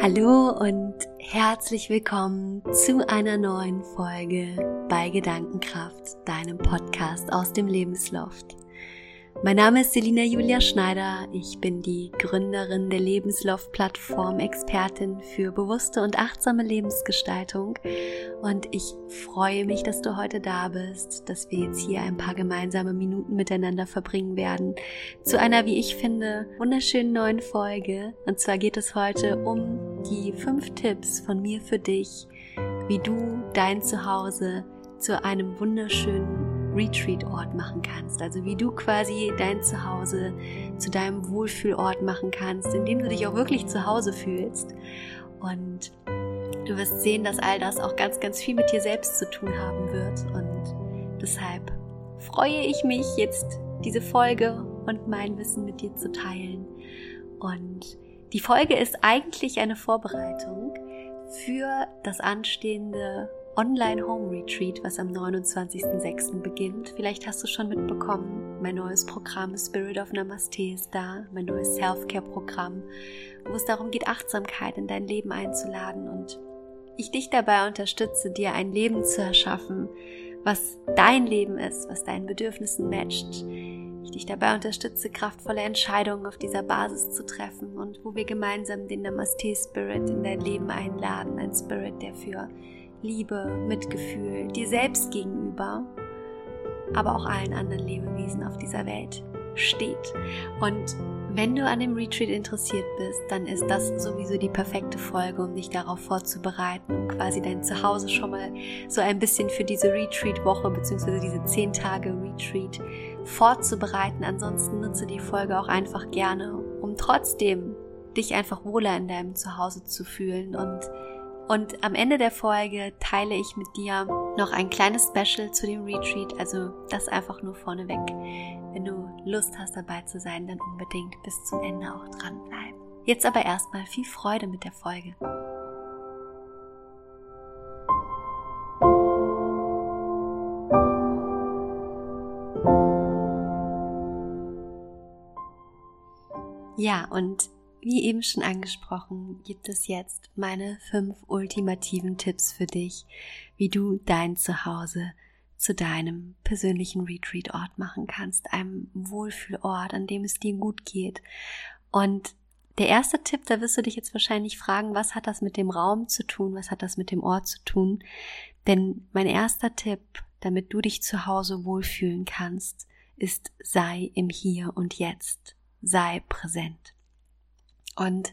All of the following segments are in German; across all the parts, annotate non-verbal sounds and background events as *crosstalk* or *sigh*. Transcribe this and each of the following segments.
Hallo und herzlich willkommen zu einer neuen Folge bei Gedankenkraft, deinem Podcast aus dem Lebensloft. Mein Name ist Selina Julia Schneider. Ich bin die Gründerin der Lebensloft-Plattform, Expertin für bewusste und achtsame Lebensgestaltung. Und ich freue mich, dass du heute da bist, dass wir jetzt hier ein paar gemeinsame Minuten miteinander verbringen werden zu einer, wie ich finde, wunderschönen neuen Folge. Und zwar geht es heute um die fünf Tipps von mir für dich, wie du dein Zuhause zu einem wunderschönen Retreat-Ort machen kannst. Also wie du quasi dein Zuhause zu deinem Wohlfühlort machen kannst, indem du dich auch wirklich zu Hause fühlst. Und du wirst sehen, dass all das auch ganz, ganz viel mit dir selbst zu tun haben wird. Und deshalb freue ich mich jetzt, diese Folge und mein Wissen mit dir zu teilen. Und die Folge ist eigentlich eine Vorbereitung für das anstehende Online-Home-Retreat, was am 29.06. beginnt. Vielleicht hast du schon mitbekommen, mein neues Programm Spirit of Namaste ist da, mein neues Self-Care-Programm, wo es darum geht, Achtsamkeit in dein Leben einzuladen und ich dich dabei unterstütze, dir ein Leben zu erschaffen, was dein Leben ist, was deinen Bedürfnissen matcht. Ich dich dabei unterstütze, kraftvolle Entscheidungen auf dieser Basis zu treffen und wo wir gemeinsam den Namaste Spirit in dein Leben einladen, ein Spirit, der für Liebe, Mitgefühl dir selbst gegenüber, aber auch allen anderen Lebewesen auf dieser Welt steht. Und wenn du an dem Retreat interessiert bist, dann ist das sowieso die perfekte Folge, um dich darauf vorzubereiten, um quasi dein Zuhause schon mal so ein bisschen für diese Retreat-Woche bzw. diese 10 Tage Retreat vorzubereiten. Ansonsten nutze die Folge auch einfach gerne, um trotzdem dich einfach wohler in deinem Zuhause zu fühlen und und am Ende der Folge teile ich mit dir noch ein kleines Special zu dem Retreat, also das einfach nur vorneweg. Wenn du Lust hast dabei zu sein, dann unbedingt bis zum Ende auch dranbleiben. Jetzt aber erstmal viel Freude mit der Folge. Ja, und wie eben schon angesprochen, gibt es jetzt meine fünf ultimativen Tipps für dich, wie du dein Zuhause zu deinem persönlichen Retreat-Ort machen kannst, einem Wohlfühlort, an dem es dir gut geht. Und der erste Tipp, da wirst du dich jetzt wahrscheinlich fragen, was hat das mit dem Raum zu tun, was hat das mit dem Ort zu tun? Denn mein erster Tipp, damit du dich zu Hause wohlfühlen kannst, ist sei im Hier und Jetzt, sei präsent. Und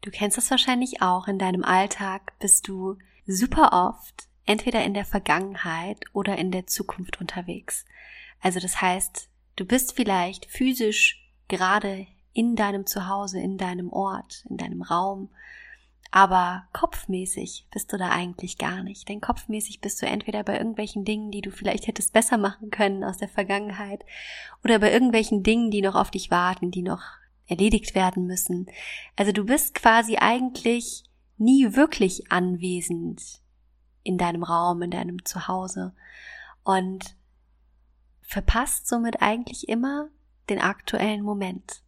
du kennst das wahrscheinlich auch in deinem Alltag, bist du super oft entweder in der Vergangenheit oder in der Zukunft unterwegs. Also das heißt, du bist vielleicht physisch gerade in deinem Zuhause, in deinem Ort, in deinem Raum, aber kopfmäßig bist du da eigentlich gar nicht. Denn kopfmäßig bist du entweder bei irgendwelchen Dingen, die du vielleicht hättest besser machen können aus der Vergangenheit, oder bei irgendwelchen Dingen, die noch auf dich warten, die noch erledigt werden müssen. Also du bist quasi eigentlich nie wirklich anwesend in deinem Raum, in deinem Zuhause und verpasst somit eigentlich immer den aktuellen Moment.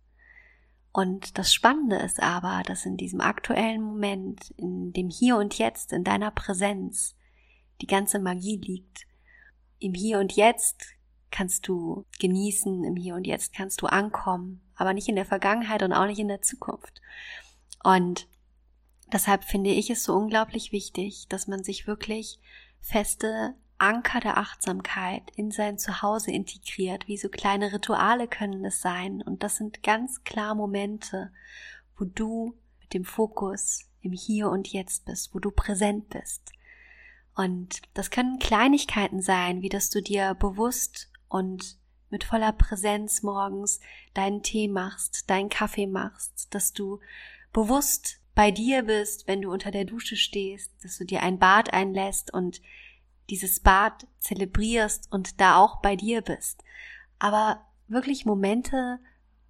Und das Spannende ist aber, dass in diesem aktuellen Moment, in dem Hier und Jetzt, in deiner Präsenz, die ganze Magie liegt. Im Hier und Jetzt kannst du genießen, im Hier und Jetzt kannst du ankommen, aber nicht in der Vergangenheit und auch nicht in der Zukunft. Und deshalb finde ich es so unglaublich wichtig, dass man sich wirklich feste Anker der Achtsamkeit in sein Zuhause integriert, wie so kleine Rituale können es sein. Und das sind ganz klar Momente, wo du mit dem Fokus im Hier und Jetzt bist, wo du präsent bist. Und das können Kleinigkeiten sein, wie dass du dir bewusst und mit voller Präsenz morgens deinen Tee machst, deinen Kaffee machst, dass du bewusst bei dir bist, wenn du unter der Dusche stehst, dass du dir ein Bad einlässt und dieses Bad zelebrierst und da auch bei dir bist. Aber wirklich Momente,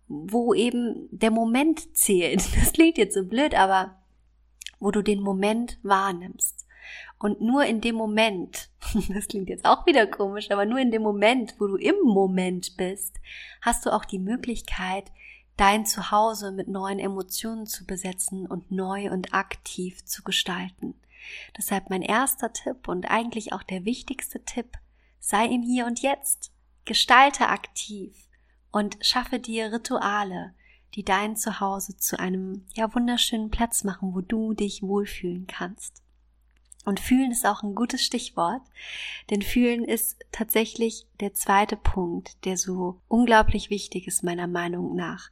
wo eben der Moment zählt. *laughs* Das klingt jetzt so blöd, aber wo du den Moment wahrnimmst. Und nur in dem Moment, *laughs* das klingt jetzt auch wieder komisch, aber nur in dem Moment, wo du im Moment bist, hast du auch die Möglichkeit, dein Zuhause mit neuen Emotionen zu besetzen und neu und aktiv zu gestalten. Deshalb mein erster Tipp und eigentlich auch der wichtigste Tipp, sei im Hier und Jetzt, gestalte aktiv und schaffe dir Rituale, die dein Zuhause zu einem ja wunderschönen Platz machen, wo du dich wohlfühlen kannst. Und fühlen ist auch ein gutes Stichwort, denn fühlen ist tatsächlich der zweite Punkt, der so unglaublich wichtig ist meiner Meinung nach.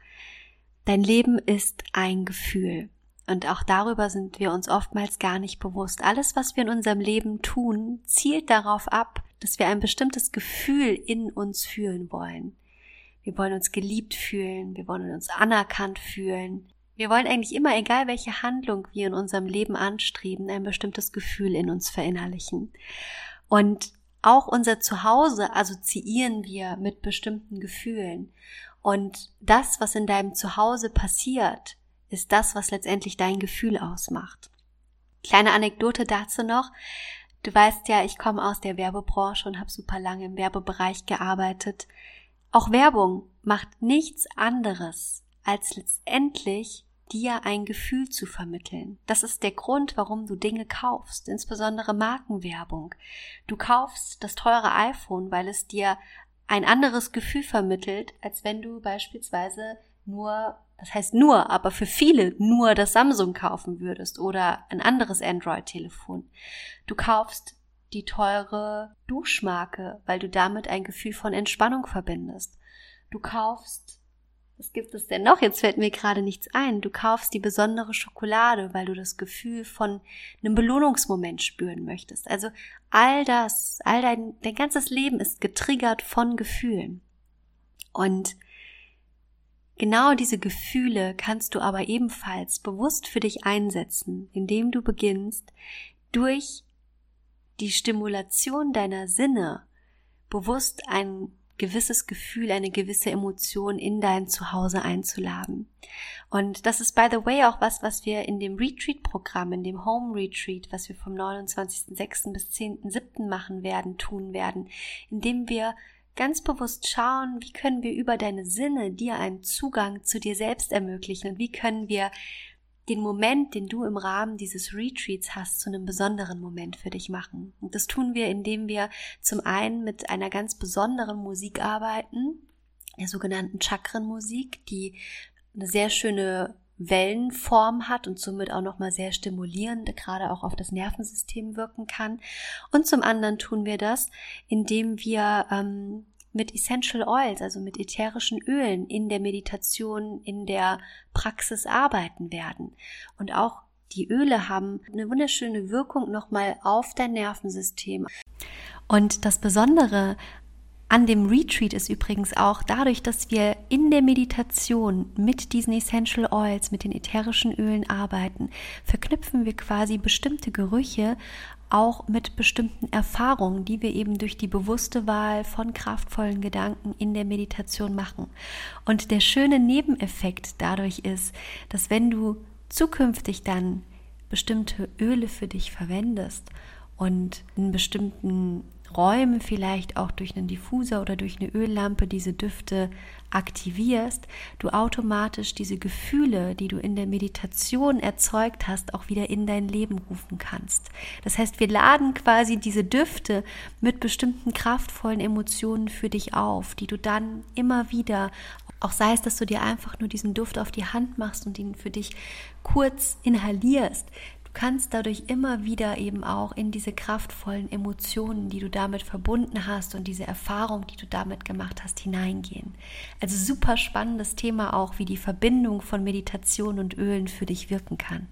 Dein Leben ist ein Gefühl. Und auch darüber sind wir uns oftmals gar nicht bewusst. Alles, was wir in unserem Leben tun, zielt darauf ab, dass wir ein bestimmtes Gefühl in uns fühlen wollen. Wir wollen uns geliebt fühlen, wir wollen uns anerkannt fühlen, wir wollen eigentlich immer, egal welche Handlung wir in unserem Leben anstreben, ein bestimmtes Gefühl in uns verinnerlichen. Und auch unser Zuhause assoziieren wir mit bestimmten Gefühlen. Und das, was in deinem Zuhause passiert, ist das, was letztendlich dein Gefühl ausmacht. Kleine Anekdote dazu noch. Du weißt ja, ich komme aus der Werbebranche und habe super lange im Werbebereich gearbeitet. Auch Werbung macht nichts anderes als letztendlich dir ein Gefühl zu vermitteln. Das ist der Grund, warum du Dinge kaufst, insbesondere Markenwerbung. Du kaufst das teure iPhone, weil es dir ein anderes Gefühl vermittelt, als wenn du beispielsweise nur, das heißt nur, aber für viele nur das Samsung kaufen würdest oder ein anderes Android-Telefon. Du kaufst die teure Duschmarke, weil du damit ein Gefühl von Entspannung verbindest. Du kaufst was gibt es denn noch? Jetzt fällt mir gerade nichts ein. Du kaufst die besondere Schokolade, weil du das Gefühl von einem Belohnungsmoment spüren möchtest. Also all das, all dein, dein ganzes Leben ist getriggert von Gefühlen. Und genau diese Gefühle kannst du aber ebenfalls bewusst für dich einsetzen, indem du beginnst, durch die Stimulation deiner Sinne bewusst ein gewisses Gefühl, eine gewisse Emotion in dein Zuhause einzuladen. Und das ist, by the way, auch was, was wir in dem Retreat-Programm, in dem Home Retreat, was wir vom 29.06. bis 10.07. machen werden, tun werden, indem wir ganz bewusst schauen, wie können wir über deine Sinne dir einen Zugang zu dir selbst ermöglichen und wie können wir den Moment, den du im Rahmen dieses Retreats hast, zu einem besonderen Moment für dich machen. Und das tun wir, indem wir zum einen mit einer ganz besonderen Musik arbeiten, der sogenannten Chakrenmusik, die eine sehr schöne Wellenform hat und somit auch nochmal sehr stimulierend, gerade auch auf das Nervensystem wirken kann. Und zum anderen tun wir das, indem wir ähm, mit Essential Oils, also mit ätherischen Ölen in der Meditation, in der Praxis arbeiten werden. Und auch die Öle haben eine wunderschöne Wirkung nochmal auf dein Nervensystem. Und das Besondere an dem Retreat ist übrigens auch dadurch, dass wir in der Meditation mit diesen Essential Oils, mit den ätherischen Ölen arbeiten, verknüpfen wir quasi bestimmte Gerüche auch mit bestimmten Erfahrungen, die wir eben durch die bewusste Wahl von kraftvollen Gedanken in der Meditation machen. Und der schöne Nebeneffekt dadurch ist, dass wenn du zukünftig dann bestimmte Öle für dich verwendest und in bestimmten Räumen vielleicht auch durch einen Diffuser oder durch eine Öllampe diese Düfte aktivierst, du automatisch diese Gefühle, die du in der Meditation erzeugt hast, auch wieder in dein Leben rufen kannst. Das heißt, wir laden quasi diese Düfte mit bestimmten kraftvollen Emotionen für dich auf, die du dann immer wieder auch sei es, dass du dir einfach nur diesen Duft auf die Hand machst und ihn für dich kurz inhalierst, kannst dadurch immer wieder eben auch in diese kraftvollen Emotionen, die du damit verbunden hast und diese Erfahrung, die du damit gemacht hast, hineingehen. Also super spannendes Thema auch, wie die Verbindung von Meditation und Ölen für dich wirken kann.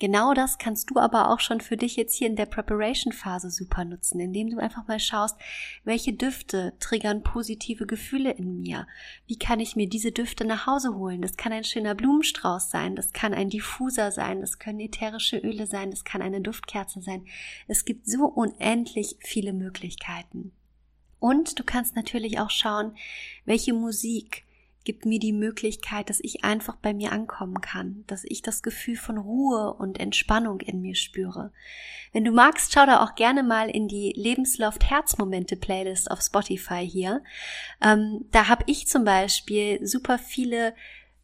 Genau das kannst du aber auch schon für dich jetzt hier in der Preparation-Phase super nutzen, indem du einfach mal schaust, welche Düfte triggern positive Gefühle in mir? Wie kann ich mir diese Düfte nach Hause holen? Das kann ein schöner Blumenstrauß sein, das kann ein Diffuser sein, das können ätherische Öle sein, das kann eine Duftkerze sein. Es gibt so unendlich viele Möglichkeiten. Und du kannst natürlich auch schauen, welche Musik gibt mir die Möglichkeit, dass ich einfach bei mir ankommen kann, dass ich das Gefühl von Ruhe und Entspannung in mir spüre. Wenn du magst, schau da auch gerne mal in die Lebensloft Herzmomente Playlist auf Spotify hier. Ähm, da habe ich zum Beispiel super viele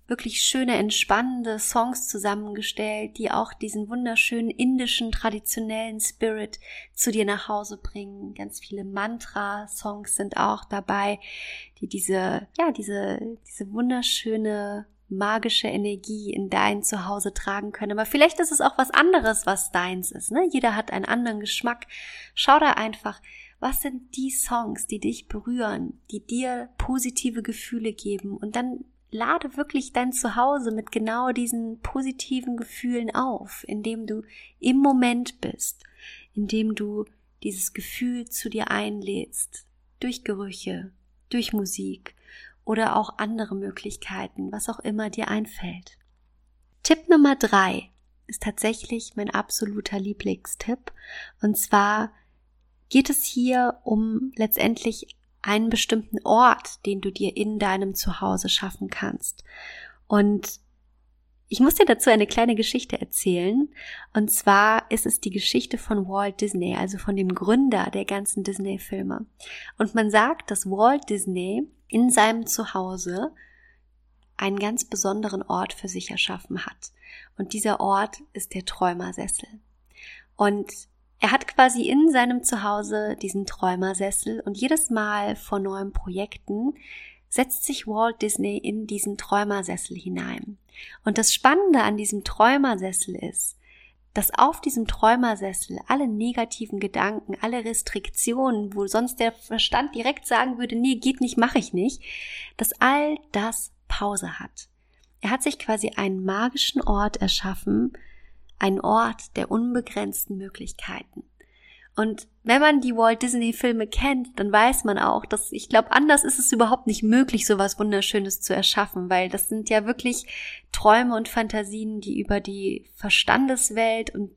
wirklich schöne, entspannende Songs zusammengestellt, die auch diesen wunderschönen indischen, traditionellen Spirit zu dir nach Hause bringen. Ganz viele Mantra-Songs sind auch dabei, die diese, ja, diese, diese wunderschöne magische Energie in dein Zuhause tragen können. Aber vielleicht ist es auch was anderes, was deins ist. Ne? Jeder hat einen anderen Geschmack. Schau da einfach, was sind die Songs, die dich berühren, die dir positive Gefühle geben und dann lade wirklich dein Zuhause mit genau diesen positiven Gefühlen auf, indem du im Moment bist, indem du dieses Gefühl zu dir einlädst, durch Gerüche, durch Musik oder auch andere Möglichkeiten, was auch immer dir einfällt. Tipp Nummer drei ist tatsächlich mein absoluter Lieblingstipp. Und zwar geht es hier um letztendlich einen bestimmten Ort, den du dir in deinem Zuhause schaffen kannst. Und ich muss dir dazu eine kleine Geschichte erzählen. Und zwar ist es die Geschichte von Walt Disney, also von dem Gründer der ganzen Disney-Filme. Und man sagt, dass Walt Disney in seinem Zuhause einen ganz besonderen Ort für sich erschaffen hat. Und dieser Ort ist der Träumersessel. Und er hat quasi in seinem Zuhause diesen Träumersessel und jedes Mal vor neuen Projekten setzt sich Walt Disney in diesen Träumersessel hinein. Und das Spannende an diesem Träumersessel ist, dass auf diesem Träumersessel alle negativen Gedanken, alle Restriktionen, wo sonst der Verstand direkt sagen würde, nee, geht nicht, mache ich nicht, dass all das Pause hat. Er hat sich quasi einen magischen Ort erschaffen, ein Ort der unbegrenzten Möglichkeiten. Und wenn man die Walt Disney Filme kennt, dann weiß man auch, dass ich glaube, anders ist es überhaupt nicht möglich, so was Wunderschönes zu erschaffen, weil das sind ja wirklich Träume und Fantasien, die über die Verstandeswelt und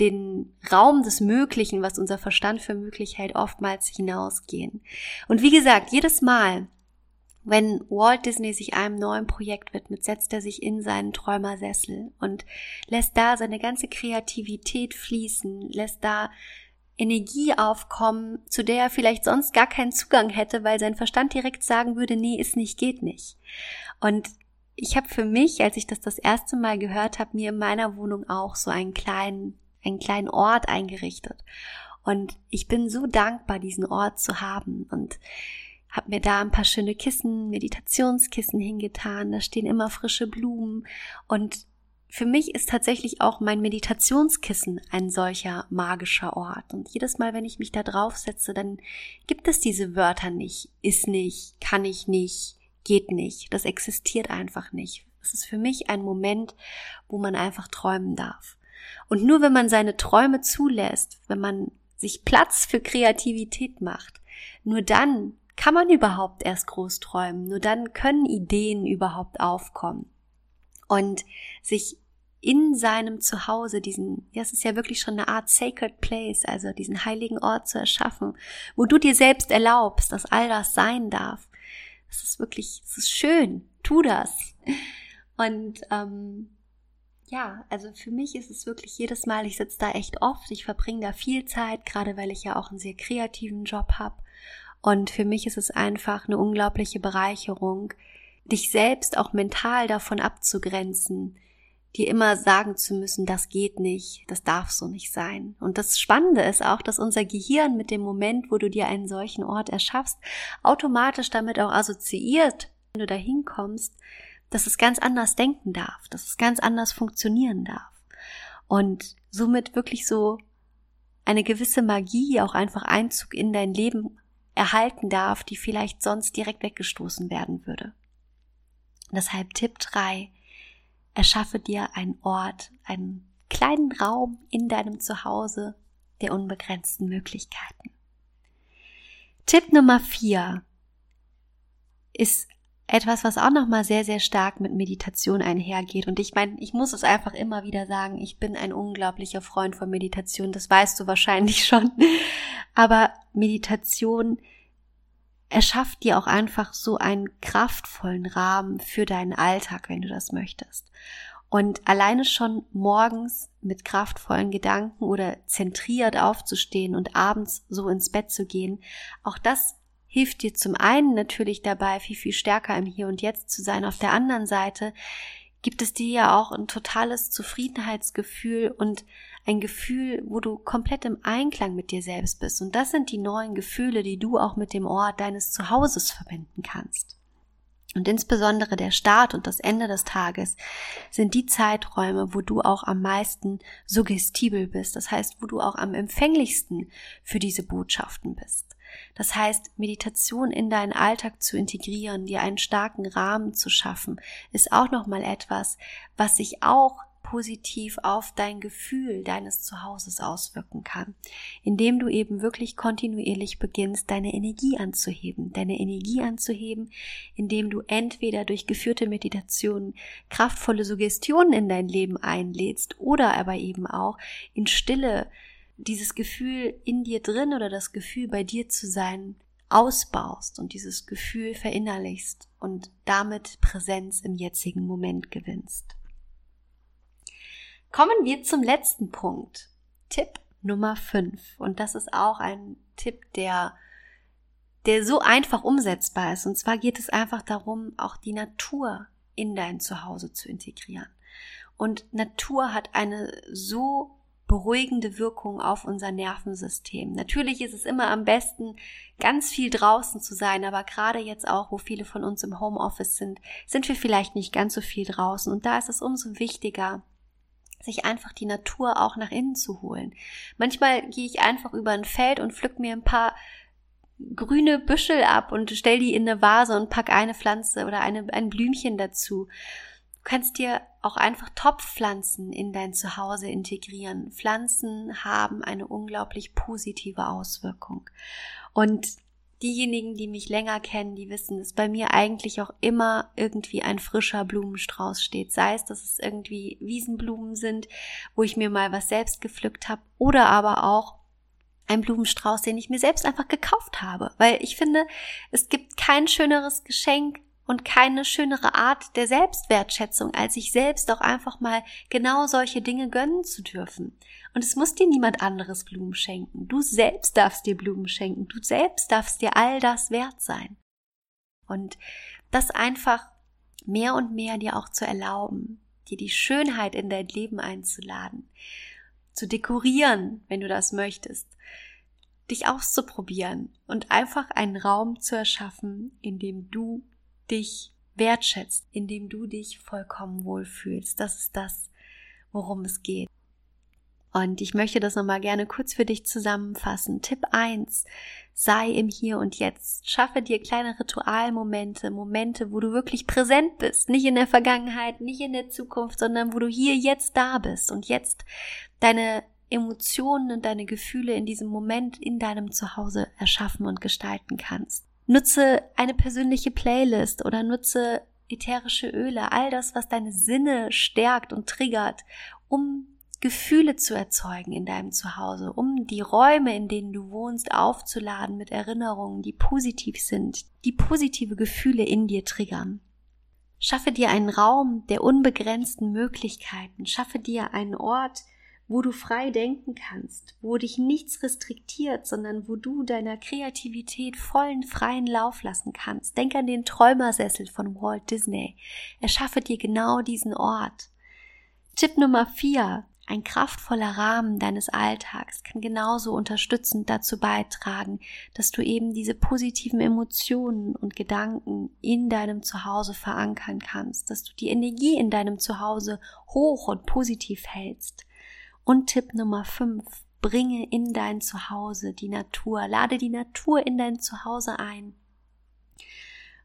den Raum des Möglichen, was unser Verstand für möglich hält, oftmals hinausgehen. Und wie gesagt, jedes Mal, wenn Walt Disney sich einem neuen Projekt widmet, setzt er sich in seinen Träumersessel und lässt da seine ganze Kreativität fließen, lässt da Energie aufkommen, zu der er vielleicht sonst gar keinen Zugang hätte, weil sein Verstand direkt sagen würde, nee, ist nicht, geht nicht. Und ich habe für mich, als ich das das erste Mal gehört habe, mir in meiner Wohnung auch so einen kleinen, einen kleinen Ort eingerichtet. Und ich bin so dankbar, diesen Ort zu haben. Und habe mir da ein paar schöne Kissen, Meditationskissen hingetan. Da stehen immer frische Blumen. Und für mich ist tatsächlich auch mein Meditationskissen ein solcher magischer Ort. Und jedes Mal, wenn ich mich da draufsetze, dann gibt es diese Wörter nicht. Ist nicht, kann ich nicht, geht nicht. Das existiert einfach nicht. Es ist für mich ein Moment, wo man einfach träumen darf. Und nur wenn man seine Träume zulässt, wenn man sich Platz für Kreativität macht, nur dann kann man überhaupt erst groß träumen. Nur dann können Ideen überhaupt aufkommen. Und sich in seinem Zuhause diesen, ja, es ist ja wirklich schon eine Art Sacred Place, also diesen heiligen Ort zu erschaffen, wo du dir selbst erlaubst, dass all das sein darf. Es ist wirklich, es ist schön, tu das. Und ähm, ja, also für mich ist es wirklich jedes Mal, ich sitze da echt oft, ich verbringe da viel Zeit, gerade weil ich ja auch einen sehr kreativen Job habe. Und für mich ist es einfach eine unglaubliche Bereicherung, dich selbst auch mental davon abzugrenzen, dir immer sagen zu müssen, das geht nicht, das darf so nicht sein. Und das Spannende ist auch, dass unser Gehirn mit dem Moment, wo du dir einen solchen Ort erschaffst, automatisch damit auch assoziiert, wenn du dahin kommst, dass es ganz anders denken darf, dass es ganz anders funktionieren darf. Und somit wirklich so eine gewisse Magie auch einfach Einzug in dein Leben erhalten darf, die vielleicht sonst direkt weggestoßen werden würde. Deshalb Tipp 3. Erschaffe dir einen Ort, einen kleinen Raum in deinem Zuhause der unbegrenzten Möglichkeiten. Tipp Nummer 4 ist etwas, was auch nochmal sehr, sehr stark mit Meditation einhergeht. Und ich meine, ich muss es einfach immer wieder sagen, ich bin ein unglaublicher Freund von Meditation, das weißt du wahrscheinlich *laughs* schon. Aber Meditation erschafft dir auch einfach so einen kraftvollen Rahmen für deinen Alltag, wenn du das möchtest. Und alleine schon morgens mit kraftvollen Gedanken oder zentriert aufzustehen und abends so ins Bett zu gehen, auch das hilft dir zum einen natürlich dabei, viel, viel stärker im Hier und Jetzt zu sein. Auf der anderen Seite gibt es dir ja auch ein totales Zufriedenheitsgefühl und ein Gefühl, wo du komplett im Einklang mit dir selbst bist. Und das sind die neuen Gefühle, die du auch mit dem Ort deines Zuhauses verbinden kannst. Und insbesondere der Start und das Ende des Tages sind die Zeiträume, wo du auch am meisten suggestibel bist. Das heißt, wo du auch am empfänglichsten für diese Botschaften bist. Das heißt, Meditation in deinen Alltag zu integrieren, dir einen starken Rahmen zu schaffen, ist auch nochmal etwas, was sich auch positiv auf dein Gefühl deines Zuhauses auswirken kann, indem du eben wirklich kontinuierlich beginnst, deine Energie anzuheben, deine Energie anzuheben, indem du entweder durch geführte Meditationen kraftvolle Suggestionen in dein Leben einlädst oder aber eben auch in Stille dieses Gefühl in dir drin oder das Gefühl bei dir zu sein ausbaust und dieses Gefühl verinnerlichst und damit Präsenz im jetzigen Moment gewinnst. Kommen wir zum letzten Punkt. Tipp Nummer 5. Und das ist auch ein Tipp, der, der so einfach umsetzbar ist. Und zwar geht es einfach darum, auch die Natur in dein Zuhause zu integrieren. Und Natur hat eine so beruhigende Wirkung auf unser Nervensystem. Natürlich ist es immer am besten, ganz viel draußen zu sein, aber gerade jetzt auch, wo viele von uns im Homeoffice sind, sind wir vielleicht nicht ganz so viel draußen. Und da ist es umso wichtiger, sich einfach die Natur auch nach innen zu holen. Manchmal gehe ich einfach über ein Feld und pflück mir ein paar grüne Büschel ab und stell die in eine Vase und pack eine Pflanze oder eine, ein Blümchen dazu. Du kannst dir auch einfach Topfpflanzen in dein Zuhause integrieren. Pflanzen haben eine unglaublich positive Auswirkung. Und diejenigen, die mich länger kennen, die wissen, dass bei mir eigentlich auch immer irgendwie ein frischer Blumenstrauß steht. Sei es, dass es irgendwie Wiesenblumen sind, wo ich mir mal was selbst gepflückt habe, oder aber auch ein Blumenstrauß, den ich mir selbst einfach gekauft habe. Weil ich finde, es gibt kein schöneres Geschenk und keine schönere Art der Selbstwertschätzung, als sich selbst auch einfach mal genau solche Dinge gönnen zu dürfen. Und es muss dir niemand anderes Blumen schenken. Du selbst darfst dir Blumen schenken. Du selbst darfst dir all das wert sein. Und das einfach mehr und mehr dir auch zu erlauben, dir die Schönheit in dein Leben einzuladen, zu dekorieren, wenn du das möchtest, dich auszuprobieren und einfach einen Raum zu erschaffen, in dem du dich wertschätzt, in dem du dich vollkommen wohlfühlst. Das ist das, worum es geht. Und ich möchte das nochmal gerne kurz für dich zusammenfassen. Tipp eins: Sei im Hier und Jetzt. Schaffe dir kleine Ritualmomente, Momente, wo du wirklich präsent bist. Nicht in der Vergangenheit, nicht in der Zukunft, sondern wo du hier jetzt da bist und jetzt deine Emotionen und deine Gefühle in diesem Moment in deinem Zuhause erschaffen und gestalten kannst. Nutze eine persönliche Playlist oder nutze ätherische Öle, all das, was deine Sinne stärkt und triggert, um Gefühle zu erzeugen in deinem Zuhause, um die Räume, in denen du wohnst, aufzuladen mit Erinnerungen, die positiv sind, die positive Gefühle in dir triggern. Schaffe dir einen Raum der unbegrenzten Möglichkeiten, schaffe dir einen Ort, wo du frei denken kannst, wo dich nichts restriktiert, sondern wo du deiner Kreativität vollen freien Lauf lassen kannst. Denk an den Träumersessel von Walt Disney. Erschaffe dir genau diesen Ort. Tipp Nummer vier. Ein kraftvoller Rahmen deines Alltags kann genauso unterstützend dazu beitragen, dass du eben diese positiven Emotionen und Gedanken in deinem Zuhause verankern kannst, dass du die Energie in deinem Zuhause hoch und positiv hältst. Und Tipp Nummer 5. Bringe in dein Zuhause die Natur. Lade die Natur in dein Zuhause ein.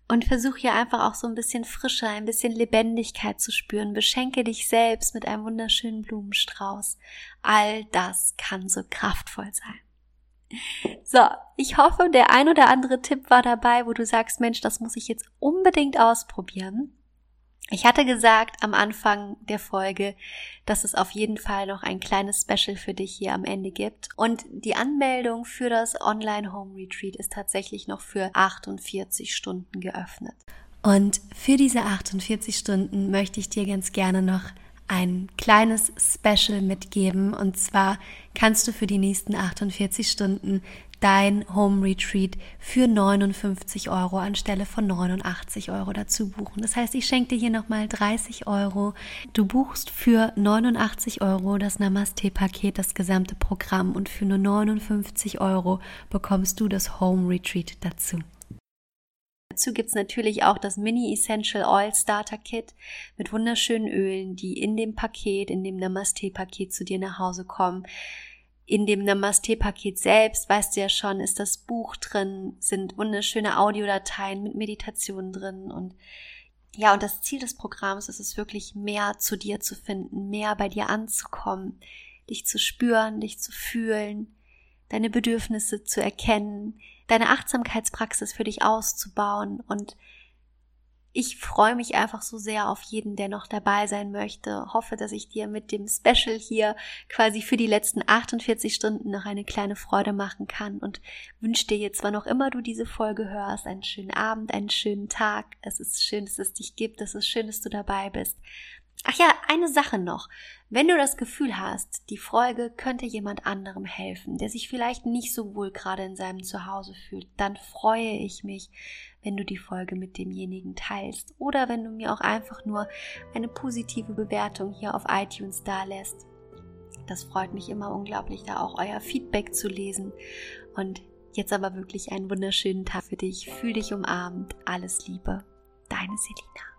Und versuch hier einfach auch so ein bisschen Frische, ein bisschen Lebendigkeit zu spüren. Beschenke dich selbst mit einem wunderschönen Blumenstrauß. All das kann so kraftvoll sein. So, ich hoffe, der ein oder andere Tipp war dabei, wo du sagst, Mensch, das muss ich jetzt unbedingt ausprobieren. Ich hatte gesagt am Anfang der Folge, dass es auf jeden Fall noch ein kleines Special für dich hier am Ende gibt. Und die Anmeldung für das Online Home Retreat ist tatsächlich noch für 48 Stunden geöffnet. Und für diese 48 Stunden möchte ich dir ganz gerne noch ein kleines Special mitgeben. Und zwar kannst du für die nächsten 48 Stunden dein Home Retreat für 59 Euro anstelle von 89 Euro dazu buchen. Das heißt, ich schenke dir hier nochmal 30 Euro. Du buchst für 89 Euro das Namaste-Paket, das gesamte Programm und für nur 59 Euro bekommst du das Home Retreat dazu. Dazu gibt's natürlich auch das Mini Essential Oil Starter Kit mit wunderschönen Ölen, die in dem Paket, in dem Namaste-Paket zu dir nach Hause kommen. In dem Namaste-Paket selbst, weißt du ja schon, ist das Buch drin, sind wunderschöne Audiodateien mit Meditationen drin und ja, und das Ziel des Programms ist es wirklich mehr zu dir zu finden, mehr bei dir anzukommen, dich zu spüren, dich zu fühlen, deine Bedürfnisse zu erkennen, deine Achtsamkeitspraxis für dich auszubauen und ich freue mich einfach so sehr auf jeden, der noch dabei sein möchte. Hoffe, dass ich dir mit dem Special hier quasi für die letzten 48 Stunden noch eine kleine Freude machen kann und wünsche dir jetzt, wann auch immer du diese Folge hörst, einen schönen Abend, einen schönen Tag. Es ist schön, dass es dich gibt. Es ist schön, dass du dabei bist. Ach ja, eine Sache noch. Wenn du das Gefühl hast, die Folge könnte jemand anderem helfen, der sich vielleicht nicht so wohl gerade in seinem Zuhause fühlt, dann freue ich mich, wenn du die Folge mit demjenigen teilst oder wenn du mir auch einfach nur eine positive Bewertung hier auf iTunes dalässt. Das freut mich immer unglaublich, da auch euer Feedback zu lesen. Und jetzt aber wirklich einen wunderschönen Tag für dich. Fühl dich umarmt. Alles Liebe. Deine Selina.